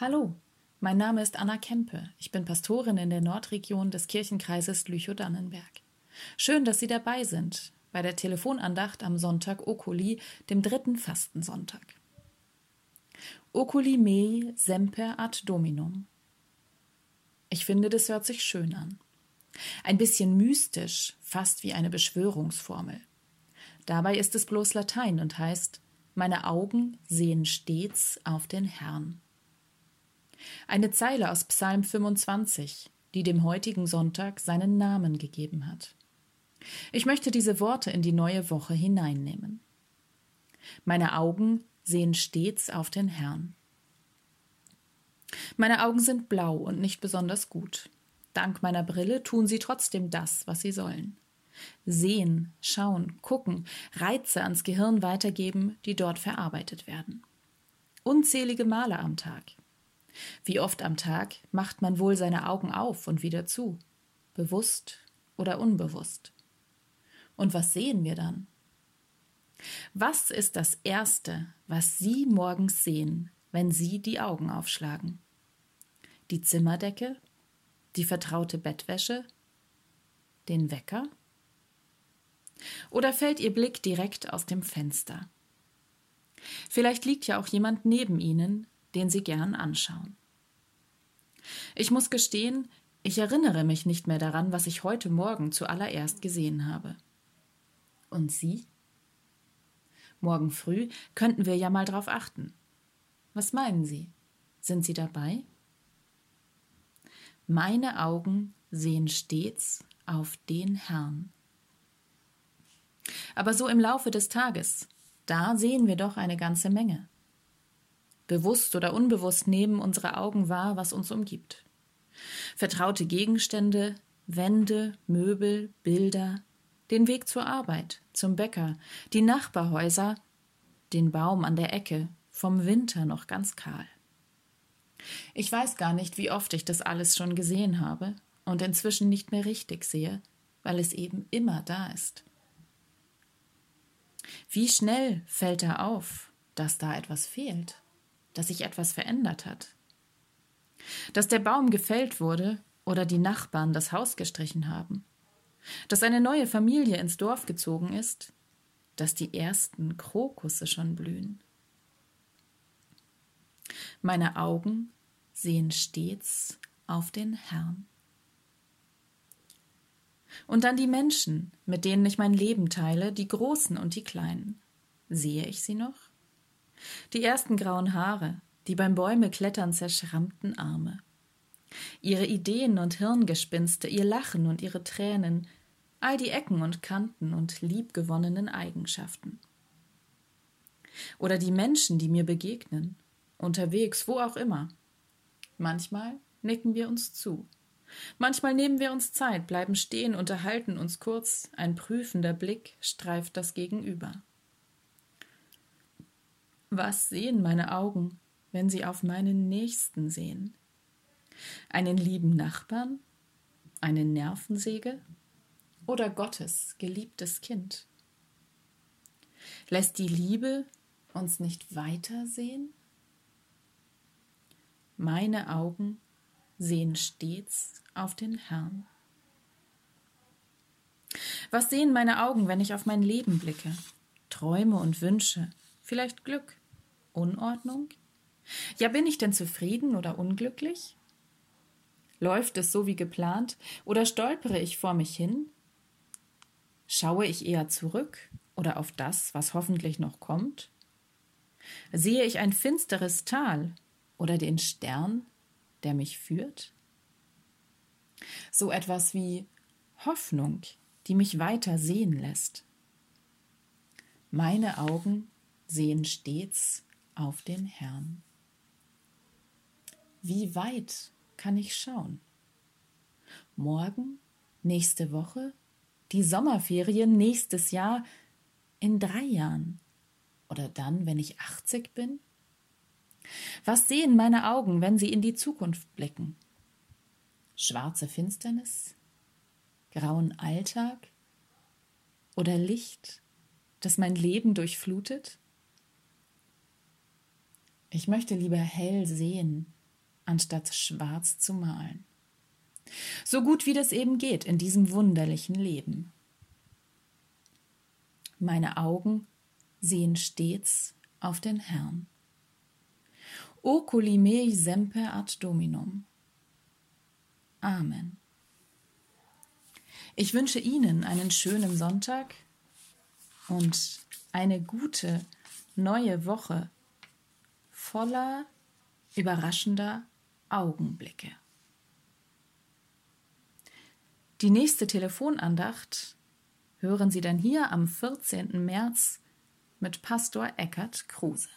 Hallo, mein Name ist Anna Kempe. Ich bin Pastorin in der Nordregion des Kirchenkreises Lüchow-Dannenberg. Schön, dass Sie dabei sind bei der Telefonandacht am Sonntag Okuli, dem dritten Fastensonntag. Oculi mei semper ad dominum. Ich finde, das hört sich schön an. Ein bisschen mystisch, fast wie eine Beschwörungsformel. Dabei ist es bloß Latein und heißt, meine Augen sehen stets auf den Herrn. Eine Zeile aus Psalm 25, die dem heutigen Sonntag seinen Namen gegeben hat. Ich möchte diese Worte in die neue Woche hineinnehmen. Meine Augen sehen stets auf den Herrn. Meine Augen sind blau und nicht besonders gut. Dank meiner Brille tun sie trotzdem das, was sie sollen. Sehen, schauen, gucken, Reize ans Gehirn weitergeben, die dort verarbeitet werden. Unzählige Male am Tag. Wie oft am Tag macht man wohl seine Augen auf und wieder zu, bewusst oder unbewusst. Und was sehen wir dann? Was ist das Erste, was Sie morgens sehen, wenn Sie die Augen aufschlagen? Die Zimmerdecke? Die vertraute Bettwäsche? Den Wecker? Oder fällt Ihr Blick direkt aus dem Fenster? Vielleicht liegt ja auch jemand neben Ihnen, den Sie gern anschauen. Ich muss gestehen, ich erinnere mich nicht mehr daran, was ich heute Morgen zuallererst gesehen habe. Und Sie? Morgen früh könnten wir ja mal drauf achten. Was meinen Sie? Sind Sie dabei? Meine Augen sehen stets auf den Herrn. Aber so im Laufe des Tages, da sehen wir doch eine ganze Menge. Bewusst oder unbewusst nehmen unsere Augen wahr, was uns umgibt. Vertraute Gegenstände, Wände, Möbel, Bilder, den Weg zur Arbeit, zum Bäcker, die Nachbarhäuser, den Baum an der Ecke, vom Winter noch ganz kahl. Ich weiß gar nicht, wie oft ich das alles schon gesehen habe und inzwischen nicht mehr richtig sehe, weil es eben immer da ist. Wie schnell fällt da auf, dass da etwas fehlt, dass sich etwas verändert hat. Dass der Baum gefällt wurde oder die Nachbarn das Haus gestrichen haben dass eine neue Familie ins Dorf gezogen ist, dass die ersten Krokusse schon blühen. Meine Augen sehen stets auf den Herrn. Und dann die Menschen, mit denen ich mein Leben teile, die großen und die kleinen. Sehe ich sie noch? Die ersten grauen Haare, die beim Bäume klettern zerschrammten Arme. Ihre Ideen und Hirngespinste, ihr Lachen und ihre Tränen, all die Ecken und Kanten und liebgewonnenen Eigenschaften. Oder die Menschen, die mir begegnen, unterwegs, wo auch immer. Manchmal nicken wir uns zu. Manchmal nehmen wir uns Zeit, bleiben stehen, unterhalten uns kurz, ein prüfender Blick streift das Gegenüber. Was sehen meine Augen, wenn sie auf meinen Nächsten sehen? Einen lieben Nachbarn? Eine Nervensäge? oder Gottes geliebtes Kind? Lässt die Liebe uns nicht weitersehen? Meine Augen sehen stets auf den Herrn. Was sehen meine Augen, wenn ich auf mein Leben blicke? Träume und Wünsche, vielleicht Glück, Unordnung? Ja, bin ich denn zufrieden oder unglücklich? Läuft es so wie geplant oder stolpere ich vor mich hin? Schaue ich eher zurück oder auf das, was hoffentlich noch kommt? Sehe ich ein finsteres Tal oder den Stern, der mich führt? So etwas wie Hoffnung, die mich weiter sehen lässt. Meine Augen sehen stets auf den Herrn. Wie weit kann ich schauen? Morgen, nächste Woche, die Sommerferien nächstes Jahr in drei Jahren oder dann, wenn ich 80 bin? Was sehen meine Augen, wenn sie in die Zukunft blicken? Schwarze Finsternis? Grauen Alltag? Oder Licht, das mein Leben durchflutet? Ich möchte lieber hell sehen anstatt schwarz zu malen. So gut wie das eben geht in diesem wunderlichen Leben. Meine Augen sehen stets auf den Herrn. Oculi mei semper ad Dominum. Amen. Ich wünsche Ihnen einen schönen Sonntag und eine gute neue Woche voller überraschender Augenblicke. Die nächste Telefonandacht hören Sie dann hier am 14. März mit Pastor Eckhard Kruse.